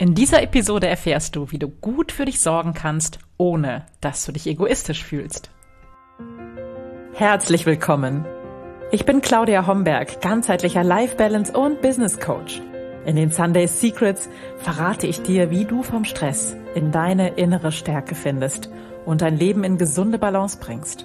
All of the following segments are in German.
In dieser Episode erfährst du, wie du gut für dich sorgen kannst, ohne dass du dich egoistisch fühlst. Herzlich willkommen. Ich bin Claudia Homberg, ganzheitlicher Life Balance und Business Coach. In den Sunday Secrets verrate ich dir, wie du vom Stress in deine innere Stärke findest und dein Leben in gesunde Balance bringst.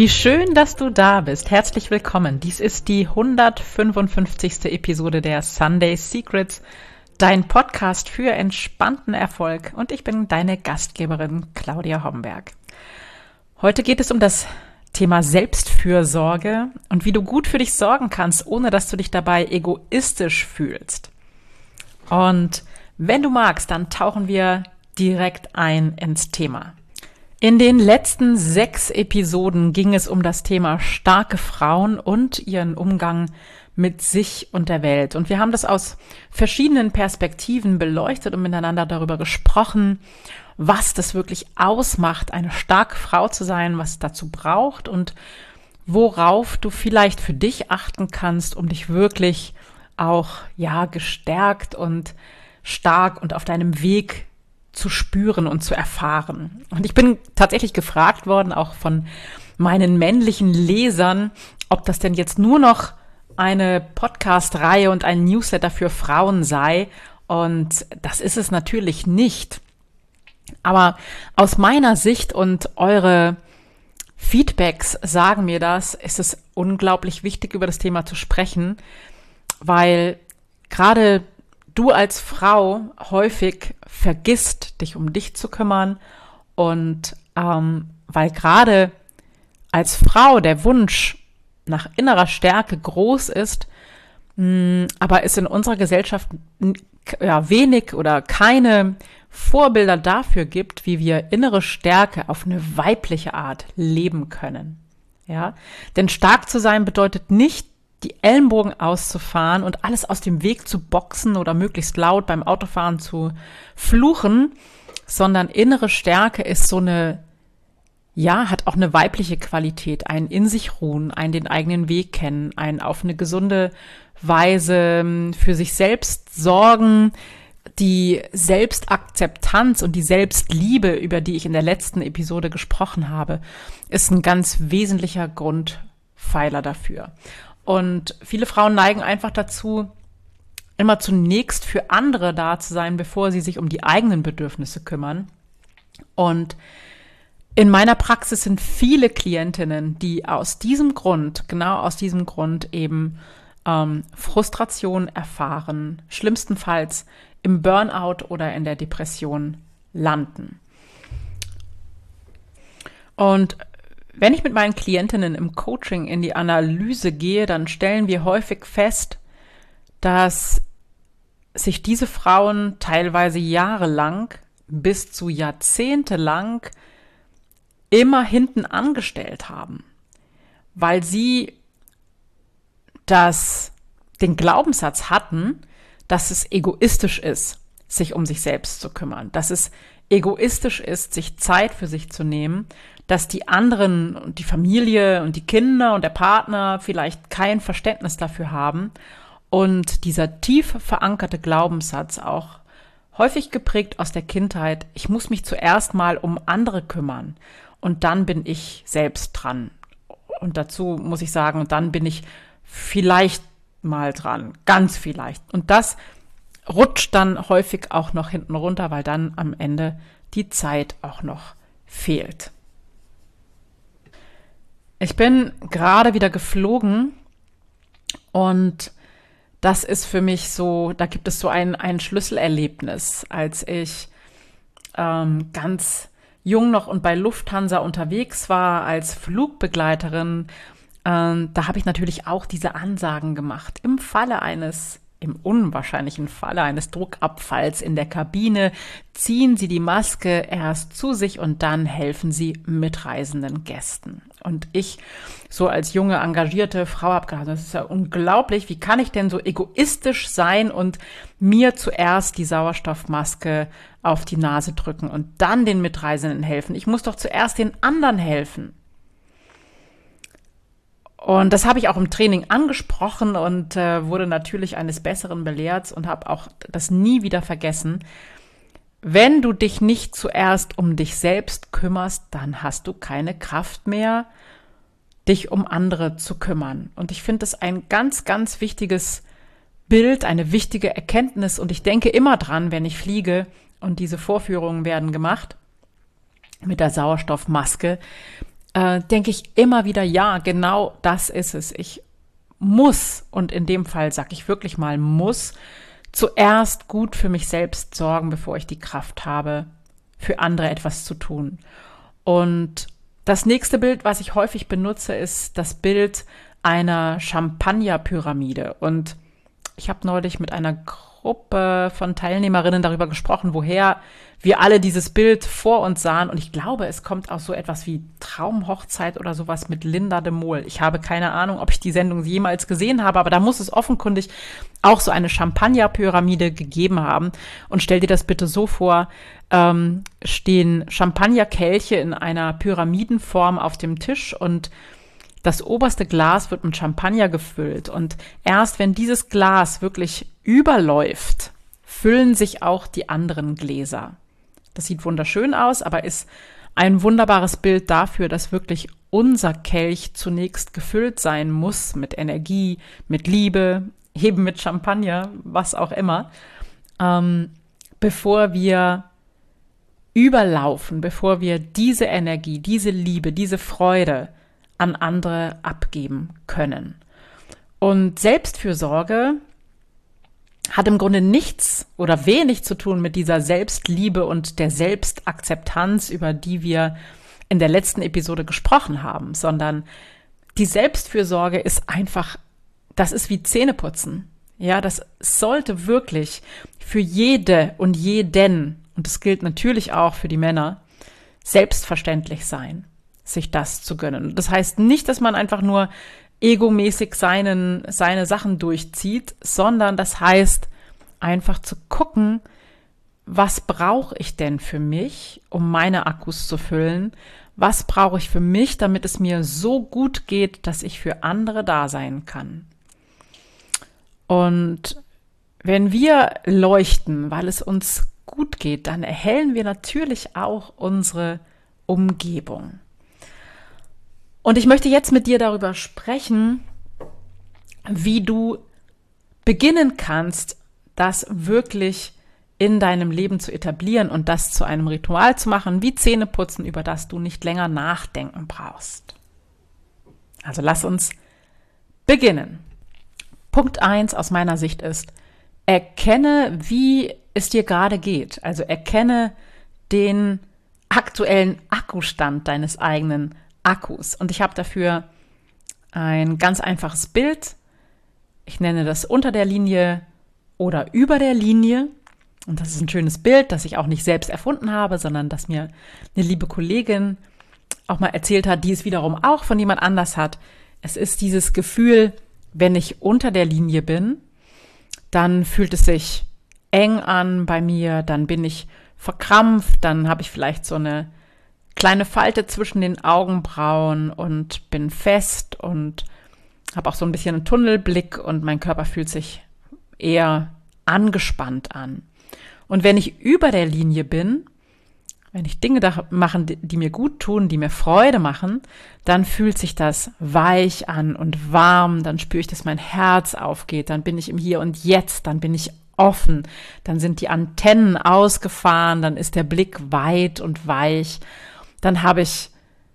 Wie schön, dass du da bist. Herzlich willkommen. Dies ist die 155. Episode der Sunday Secrets, dein Podcast für entspannten Erfolg. Und ich bin deine Gastgeberin Claudia Homberg. Heute geht es um das Thema Selbstfürsorge und wie du gut für dich sorgen kannst, ohne dass du dich dabei egoistisch fühlst. Und wenn du magst, dann tauchen wir direkt ein ins Thema. In den letzten sechs Episoden ging es um das Thema starke Frauen und ihren Umgang mit sich und der Welt. Und wir haben das aus verschiedenen Perspektiven beleuchtet und miteinander darüber gesprochen, was das wirklich ausmacht, eine starke Frau zu sein, was es dazu braucht und worauf du vielleicht für dich achten kannst, um dich wirklich auch, ja, gestärkt und stark und auf deinem Weg zu spüren und zu erfahren. Und ich bin tatsächlich gefragt worden, auch von meinen männlichen Lesern, ob das denn jetzt nur noch eine Podcast-Reihe und ein Newsletter für Frauen sei. Und das ist es natürlich nicht. Aber aus meiner Sicht und eure Feedbacks sagen mir das, ist es unglaublich wichtig, über das Thema zu sprechen, weil gerade du als Frau häufig vergisst, dich um dich zu kümmern und ähm, weil gerade als Frau der Wunsch nach innerer Stärke groß ist, mh, aber es in unserer Gesellschaft ja, wenig oder keine Vorbilder dafür gibt, wie wir innere Stärke auf eine weibliche Art leben können. Ja, denn stark zu sein bedeutet nicht die Ellenbogen auszufahren und alles aus dem Weg zu boxen oder möglichst laut beim Autofahren zu fluchen, sondern innere Stärke ist so eine, ja, hat auch eine weibliche Qualität, ein in sich ruhen, ein den eigenen Weg kennen, ein auf eine gesunde Weise ähm, für sich selbst sorgen, die Selbstakzeptanz und die Selbstliebe, über die ich in der letzten Episode gesprochen habe, ist ein ganz wesentlicher Grundpfeiler dafür. Und viele Frauen neigen einfach dazu, immer zunächst für andere da zu sein, bevor sie sich um die eigenen Bedürfnisse kümmern. Und in meiner Praxis sind viele Klientinnen, die aus diesem Grund, genau aus diesem Grund eben ähm, Frustration erfahren, schlimmstenfalls im Burnout oder in der Depression landen. Und wenn ich mit meinen Klientinnen im Coaching in die Analyse gehe, dann stellen wir häufig fest, dass sich diese Frauen teilweise jahrelang bis zu jahrzehntelang immer hinten angestellt haben, weil sie das, den Glaubenssatz hatten, dass es egoistisch ist, sich um sich selbst zu kümmern, dass es egoistisch ist, sich Zeit für sich zu nehmen, dass die anderen und die Familie und die Kinder und der Partner vielleicht kein Verständnis dafür haben und dieser tief verankerte Glaubenssatz auch häufig geprägt aus der Kindheit, ich muss mich zuerst mal um andere kümmern und dann bin ich selbst dran. Und dazu muss ich sagen, dann bin ich vielleicht mal dran, ganz vielleicht. Und das rutscht dann häufig auch noch hinten runter, weil dann am Ende die Zeit auch noch fehlt. Ich bin gerade wieder geflogen und das ist für mich so, da gibt es so ein, ein Schlüsselerlebnis, als ich ähm, ganz jung noch und bei Lufthansa unterwegs war als Flugbegleiterin. Ähm, da habe ich natürlich auch diese Ansagen gemacht. Im Falle eines im unwahrscheinlichen Falle eines Druckabfalls in der Kabine ziehen Sie die Maske erst zu sich und dann helfen Sie mitreisenden Gästen. Und ich, so als junge, engagierte Frau, habe das ist ja unglaublich. Wie kann ich denn so egoistisch sein und mir zuerst die Sauerstoffmaske auf die Nase drücken und dann den Mitreisenden helfen? Ich muss doch zuerst den anderen helfen. Und das habe ich auch im Training angesprochen und äh, wurde natürlich eines Besseren belehrt und habe auch das nie wieder vergessen. Wenn du dich nicht zuerst um dich selbst kümmerst, dann hast du keine Kraft mehr, dich um andere zu kümmern. Und ich finde das ein ganz, ganz wichtiges Bild, eine wichtige Erkenntnis. Und ich denke immer dran, wenn ich fliege und diese Vorführungen werden gemacht mit der Sauerstoffmaske, äh, denke ich immer wieder, ja, genau das ist es. Ich muss, und in dem Fall sage ich wirklich mal muss, zuerst gut für mich selbst sorgen, bevor ich die Kraft habe, für andere etwas zu tun. Und das nächste Bild, was ich häufig benutze, ist das Bild einer Champagnerpyramide. Und ich habe neulich mit einer Gruppe von Teilnehmerinnen darüber gesprochen, woher wir alle dieses Bild vor uns sahen. Und ich glaube, es kommt aus so etwas wie Traumhochzeit oder sowas mit Linda de Mol. Ich habe keine Ahnung, ob ich die Sendung jemals gesehen habe, aber da muss es offenkundig auch so eine Champagnerpyramide gegeben haben. Und stell dir das bitte so vor, ähm, stehen Champagnerkelche in einer Pyramidenform auf dem Tisch und das oberste Glas wird mit Champagner gefüllt und erst wenn dieses Glas wirklich überläuft, füllen sich auch die anderen Gläser. Das sieht wunderschön aus, aber ist ein wunderbares Bild dafür, dass wirklich unser Kelch zunächst gefüllt sein muss mit Energie, mit Liebe, eben mit Champagner, was auch immer, ähm, bevor wir überlaufen, bevor wir diese Energie, diese Liebe, diese Freude an andere abgeben können. Und Selbstfürsorge hat im Grunde nichts oder wenig zu tun mit dieser Selbstliebe und der Selbstakzeptanz, über die wir in der letzten Episode gesprochen haben, sondern die Selbstfürsorge ist einfach, das ist wie Zähneputzen. Ja, das sollte wirklich für jede und jeden, und das gilt natürlich auch für die Männer, selbstverständlich sein sich das zu gönnen. Das heißt nicht, dass man einfach nur egomäßig seinen, seine Sachen durchzieht, sondern das heißt einfach zu gucken, was brauche ich denn für mich, um meine Akkus zu füllen? Was brauche ich für mich, damit es mir so gut geht, dass ich für andere da sein kann? Und wenn wir leuchten, weil es uns gut geht, dann erhellen wir natürlich auch unsere Umgebung. Und ich möchte jetzt mit dir darüber sprechen, wie du beginnen kannst, das wirklich in deinem Leben zu etablieren und das zu einem Ritual zu machen, wie Zähneputzen, über das du nicht länger nachdenken brauchst. Also lass uns beginnen. Punkt eins aus meiner Sicht ist, erkenne, wie es dir gerade geht. Also erkenne den aktuellen Akkustand deines eigenen Akkus. Und ich habe dafür ein ganz einfaches Bild. Ich nenne das unter der Linie oder über der Linie. Und das ist ein schönes Bild, das ich auch nicht selbst erfunden habe, sondern das mir eine liebe Kollegin auch mal erzählt hat, die es wiederum auch von jemand anders hat. Es ist dieses Gefühl, wenn ich unter der Linie bin, dann fühlt es sich eng an bei mir, dann bin ich verkrampft, dann habe ich vielleicht so eine kleine Falte zwischen den Augenbrauen und bin fest und habe auch so ein bisschen einen Tunnelblick und mein Körper fühlt sich eher angespannt an. Und wenn ich über der Linie bin, wenn ich Dinge da machen, die mir gut tun, die mir Freude machen, dann fühlt sich das weich an und warm, dann spüre ich, dass mein Herz aufgeht, dann bin ich im Hier und Jetzt, dann bin ich offen, dann sind die Antennen ausgefahren, dann ist der Blick weit und weich dann habe ich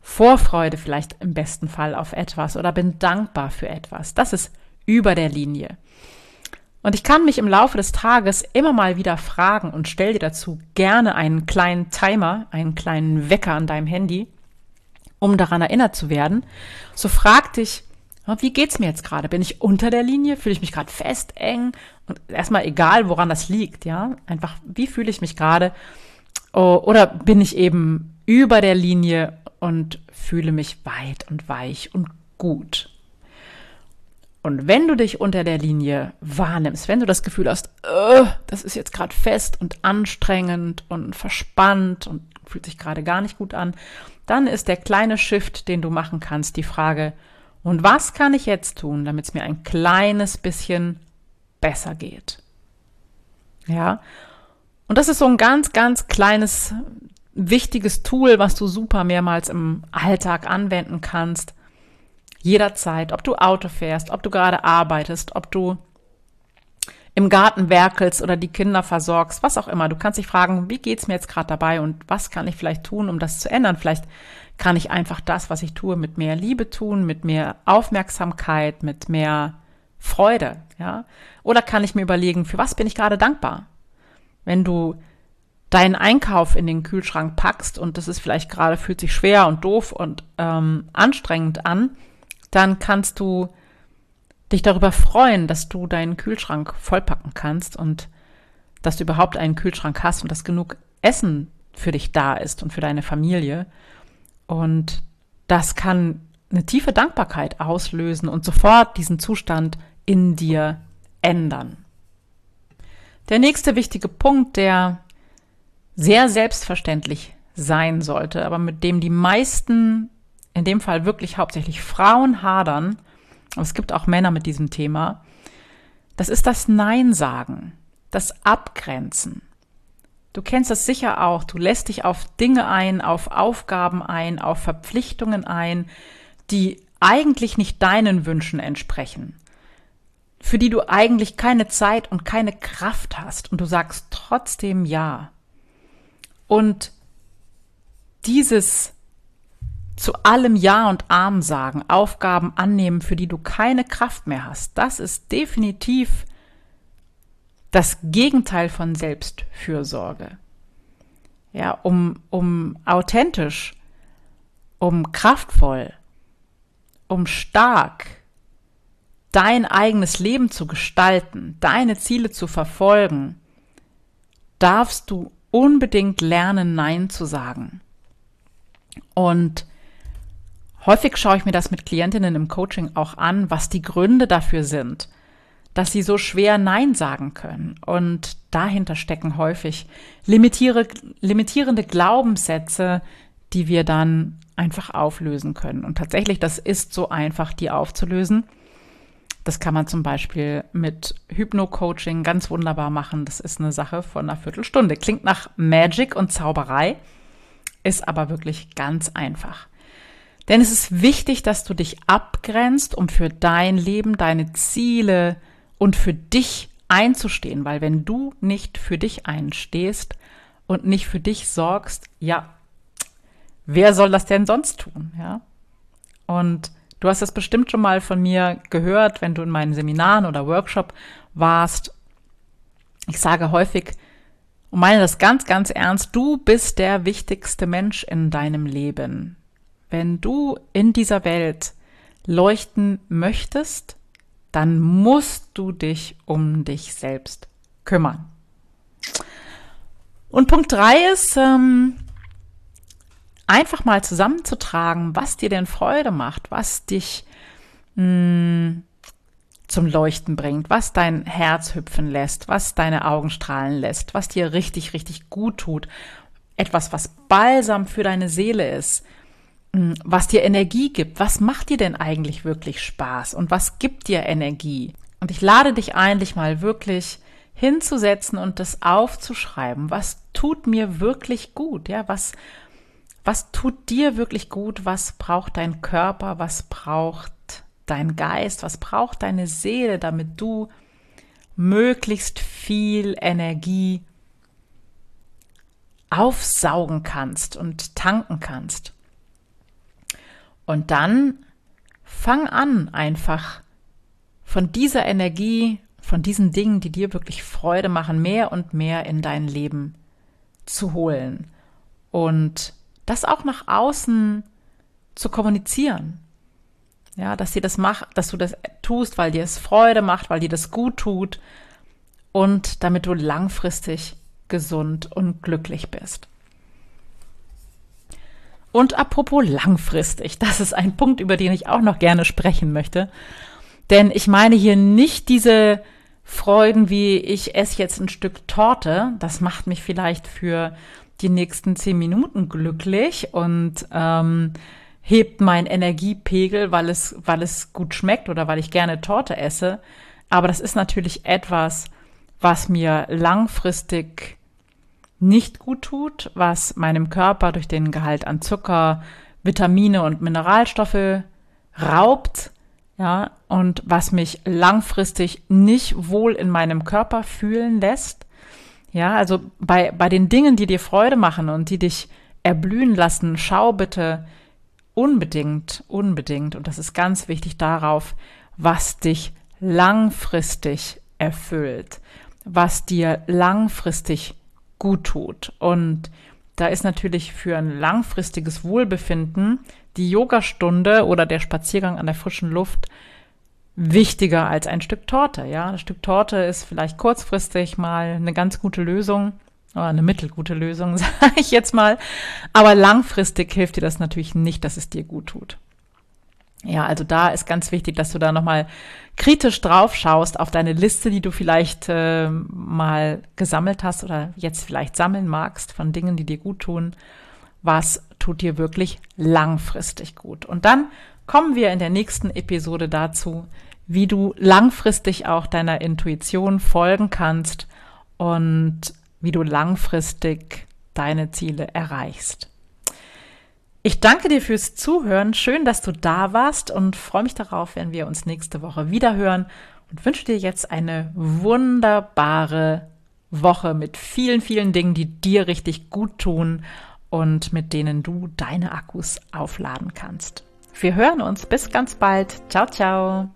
Vorfreude vielleicht im besten Fall auf etwas oder bin dankbar für etwas. Das ist über der Linie. Und ich kann mich im Laufe des Tages immer mal wieder fragen und stell dir dazu gerne einen kleinen Timer, einen kleinen Wecker an deinem Handy, um daran erinnert zu werden. So frag dich, Wie geht's mir jetzt gerade? Bin ich unter der Linie? Fühle ich mich gerade fest, eng? Und erstmal egal, woran das liegt, ja? Einfach, wie fühle ich mich gerade? Oder bin ich eben über der Linie und fühle mich weit und weich und gut? Und wenn du dich unter der Linie wahrnimmst, wenn du das Gefühl hast, das ist jetzt gerade fest und anstrengend und verspannt und fühlt sich gerade gar nicht gut an, dann ist der kleine Shift, den du machen kannst, die Frage, und was kann ich jetzt tun, damit es mir ein kleines bisschen besser geht? Ja. Und das ist so ein ganz, ganz kleines, wichtiges Tool, was du super mehrmals im Alltag anwenden kannst. Jederzeit, ob du Auto fährst, ob du gerade arbeitest, ob du im Garten werkelst oder die Kinder versorgst, was auch immer. Du kannst dich fragen, wie geht's mir jetzt gerade dabei und was kann ich vielleicht tun, um das zu ändern? Vielleicht kann ich einfach das, was ich tue, mit mehr Liebe tun, mit mehr Aufmerksamkeit, mit mehr Freude, ja? Oder kann ich mir überlegen, für was bin ich gerade dankbar? Wenn du deinen Einkauf in den Kühlschrank packst und das ist vielleicht gerade fühlt sich schwer und doof und ähm, anstrengend an, dann kannst du dich darüber freuen, dass du deinen Kühlschrank vollpacken kannst und dass du überhaupt einen Kühlschrank hast und dass genug Essen für dich da ist und für deine Familie. Und das kann eine tiefe Dankbarkeit auslösen und sofort diesen Zustand in dir ändern. Der nächste wichtige Punkt, der sehr selbstverständlich sein sollte, aber mit dem die meisten, in dem Fall wirklich hauptsächlich Frauen hadern, aber es gibt auch Männer mit diesem Thema, das ist das Nein sagen, das Abgrenzen. Du kennst das sicher auch. Du lässt dich auf Dinge ein, auf Aufgaben ein, auf Verpflichtungen ein, die eigentlich nicht deinen Wünschen entsprechen, für die du eigentlich keine Zeit und keine Kraft hast und du sagst trotzdem Ja. Und dieses zu allem Ja und Arm sagen, Aufgaben annehmen, für die du keine Kraft mehr hast, das ist definitiv das Gegenteil von Selbstfürsorge. Ja, um, um authentisch, um kraftvoll, um stark dein eigenes Leben zu gestalten, deine Ziele zu verfolgen, darfst du unbedingt lernen, Nein zu sagen. Und häufig schaue ich mir das mit Klientinnen im Coaching auch an, was die Gründe dafür sind dass sie so schwer Nein sagen können. Und dahinter stecken häufig limitiere, limitierende Glaubenssätze, die wir dann einfach auflösen können. Und tatsächlich, das ist so einfach, die aufzulösen. Das kann man zum Beispiel mit Hypno-Coaching ganz wunderbar machen. Das ist eine Sache von einer Viertelstunde. Klingt nach Magic und Zauberei, ist aber wirklich ganz einfach. Denn es ist wichtig, dass du dich abgrenzt, um für dein Leben, deine Ziele, und für dich einzustehen, weil wenn du nicht für dich einstehst und nicht für dich sorgst, ja, wer soll das denn sonst tun, ja? Und du hast das bestimmt schon mal von mir gehört, wenn du in meinen Seminaren oder Workshop warst. Ich sage häufig und meine das ganz, ganz ernst, du bist der wichtigste Mensch in deinem Leben. Wenn du in dieser Welt leuchten möchtest, dann musst du dich um dich selbst kümmern. Und Punkt drei ist, ähm, einfach mal zusammenzutragen, was dir denn Freude macht, was dich mh, hm, zum Leuchten bringt, was dein Herz hüpfen lässt, was deine Augen strahlen lässt, was dir richtig, richtig gut tut. Etwas, was Balsam für deine Seele ist, hm, was dir Energie gibt. Was macht dir denn eigentlich wirklich Spaß und was gibt dir Energie? Und ich lade dich ein, dich mal wirklich hinzusetzen und das aufzuschreiben. Was tut mir wirklich gut? Ja, was, was tut dir wirklich gut? Was braucht dein Körper? Was braucht dein Geist? Was braucht deine Seele, damit du möglichst viel Energie aufsaugen kannst und tanken kannst? Und dann fang an, einfach von dieser Energie, von diesen Dingen, die dir wirklich Freude machen, mehr und mehr in dein Leben zu holen. Und das auch nach außen zu kommunizieren. Ja, dass dir das macht, dass du das tust, weil dir es Freude macht, weil dir das gut tut und damit du langfristig gesund und glücklich bist. Und apropos langfristig, das ist ein Punkt, über den ich auch noch gerne sprechen möchte. Denn ich meine hier nicht diese Freuden wie ich esse jetzt ein Stück Torte. Das macht mich vielleicht für die nächsten zehn Minuten glücklich und ähm, hebt meinen Energiepegel, weil es, weil es gut schmeckt oder weil ich gerne Torte esse. Aber das ist natürlich etwas, was mir langfristig nicht gut tut, was meinem Körper durch den Gehalt an Zucker, Vitamine und Mineralstoffe raubt, ja, und was mich langfristig nicht wohl in meinem Körper fühlen lässt. Ja, also bei, bei den Dingen, die dir Freude machen und die dich erblühen lassen, schau bitte unbedingt, unbedingt, und das ist ganz wichtig darauf, was dich langfristig erfüllt, was dir langfristig gut tut. Und da ist natürlich für ein langfristiges Wohlbefinden die Yogastunde oder der Spaziergang an der frischen Luft wichtiger als ein Stück Torte. Ja, ein Stück Torte ist vielleicht kurzfristig mal eine ganz gute Lösung oder eine mittelgute Lösung, sage ich jetzt mal. Aber langfristig hilft dir das natürlich nicht, dass es dir gut tut. Ja, also da ist ganz wichtig, dass du da nochmal kritisch drauf schaust auf deine Liste, die du vielleicht äh, mal gesammelt hast oder jetzt vielleicht sammeln magst von Dingen, die dir gut tun. Was tut dir wirklich langfristig gut? Und dann kommen wir in der nächsten Episode dazu, wie du langfristig auch deiner Intuition folgen kannst und wie du langfristig deine Ziele erreichst. Ich danke dir fürs Zuhören. Schön, dass du da warst und freue mich darauf, wenn wir uns nächste Woche wieder hören und wünsche dir jetzt eine wunderbare Woche mit vielen, vielen Dingen, die dir richtig gut tun und mit denen du deine Akkus aufladen kannst. Wir hören uns. Bis ganz bald. Ciao, ciao.